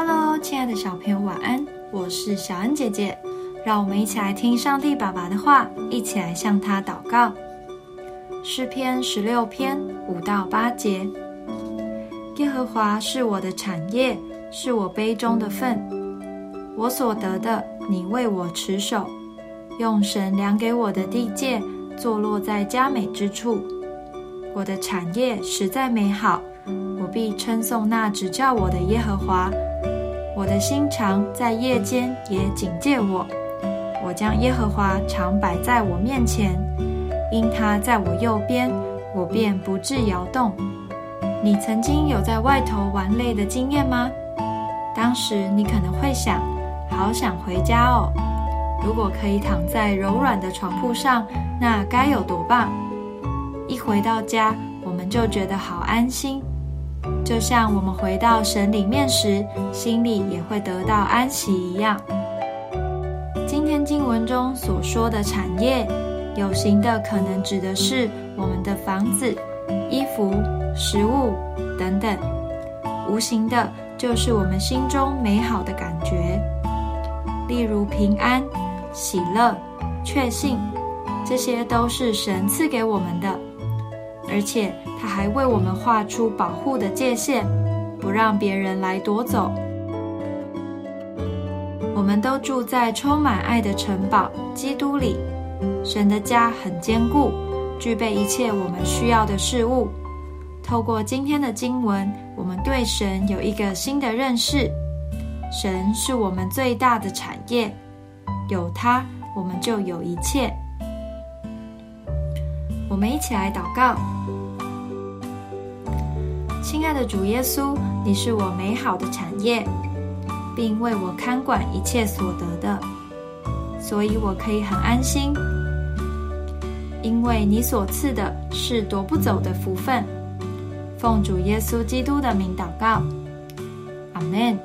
哈喽亲爱的小朋友，晚安！我是小恩姐姐，让我们一起来听上帝爸爸的话，一起来向他祷告。诗篇十六篇五到八节：耶和华是我的产业，是我杯中的份，我所得的，你为我持守，用神量给我的地界，坐落在佳美之处。我的产业实在美好，我必称颂那指教我的耶和华。我的心肠在夜间也警戒我，我将耶和华常摆在我面前，因他在我右边，我便不致摇动。你曾经有在外头玩累的经验吗？当时你可能会想，好想回家哦。如果可以躺在柔软的床铺上，那该有多棒！一回到家，我们就觉得好安心。就像我们回到神里面时，心里也会得到安息一样。今天经文中所说的产业，有形的可能指的是我们的房子、衣服、食物等等；无形的，就是我们心中美好的感觉，例如平安、喜乐、确信，这些都是神赐给我们的。而且他还为我们画出保护的界限，不让别人来夺走。我们都住在充满爱的城堡——基督里。神的家很坚固，具备一切我们需要的事物。透过今天的经文，我们对神有一个新的认识：神是我们最大的产业，有他，我们就有一切。我们一起来祷告，亲爱的主耶稣，你是我美好的产业，并为我看管一切所得的，所以我可以很安心，因为你所赐的是夺不走的福分。奉主耶稣基督的名祷告，阿门。